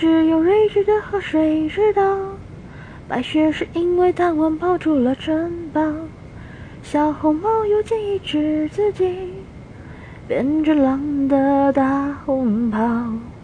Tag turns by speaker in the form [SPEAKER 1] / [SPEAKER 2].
[SPEAKER 1] 只有睿智的河水知道，白雪是因为贪玩跑出了城堡。小红帽又建议自己变成狼的大红袍。